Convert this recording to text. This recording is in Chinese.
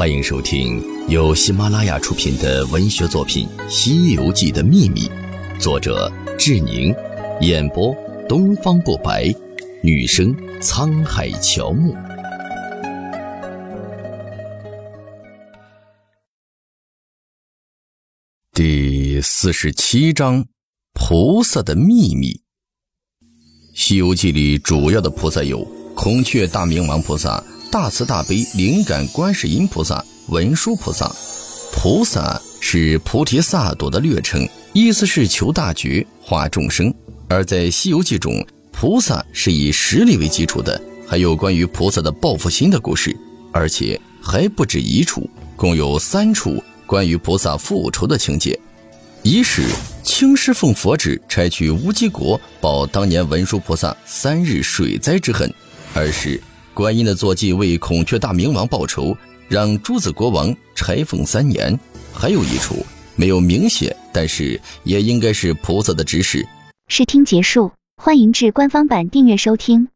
欢迎收听由喜马拉雅出品的文学作品《西游记的秘密》，作者志宁，演播东方不白，女生沧海乔木。第四十七章：菩萨的秘密。《西游记》里主要的菩萨有孔雀大明王菩萨。大慈大悲灵感观世音菩萨、文殊菩萨，菩萨是菩提萨埵的略称，意思是求大觉、化众生。而在《西游记》中，菩萨是以实力为基础的，还有关于菩萨的报复心的故事，而且还不止一处，共有三处关于菩萨复仇的情节。一是青狮奉佛旨拆去乌鸡国，报当年文殊菩萨三日水灾之恨；而是。观音的坐骑为孔雀大明王报仇，让诸子国王拆封三年。还有一处没有明写，但是也应该是菩萨的指示。试听结束，欢迎至官方版订阅收听。